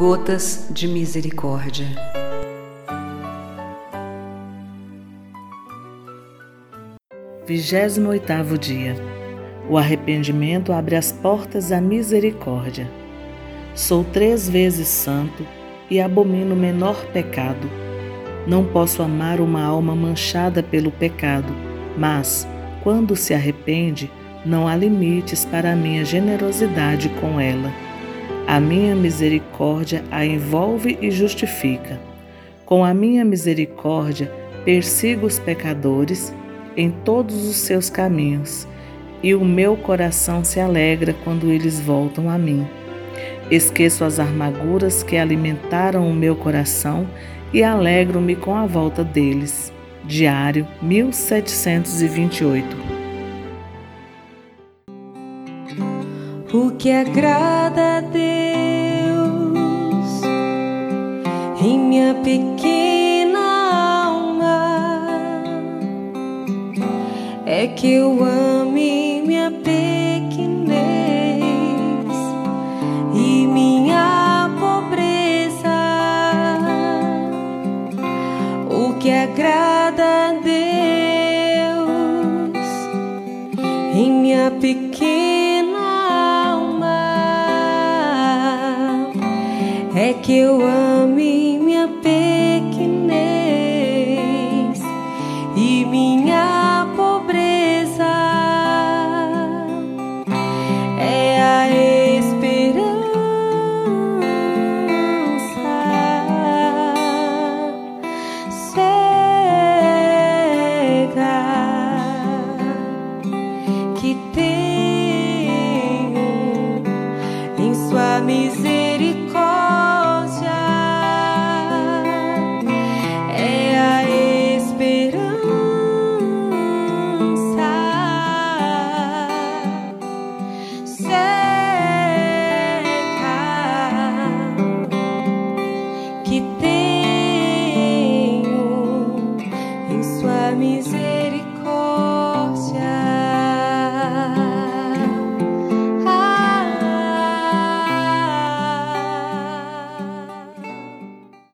Gotas de Misericórdia. Vigésimo oitavo dia. O arrependimento abre as portas à misericórdia. Sou três vezes santo e abomino o menor pecado. Não posso amar uma alma manchada pelo pecado, mas, quando se arrepende, não há limites para a minha generosidade com ela. A minha misericórdia a envolve e justifica. Com a minha misericórdia, persigo os pecadores em todos os seus caminhos, e o meu coração se alegra quando eles voltam a mim. Esqueço as amarguras que alimentaram o meu coração e alegro-me com a volta deles. Diário 1728 O que agrada a Deus em minha pequena alma é que eu ame minha pequenez e minha pobreza. O que agrada a Deus em minha pequena alma é que eu ame camiseta.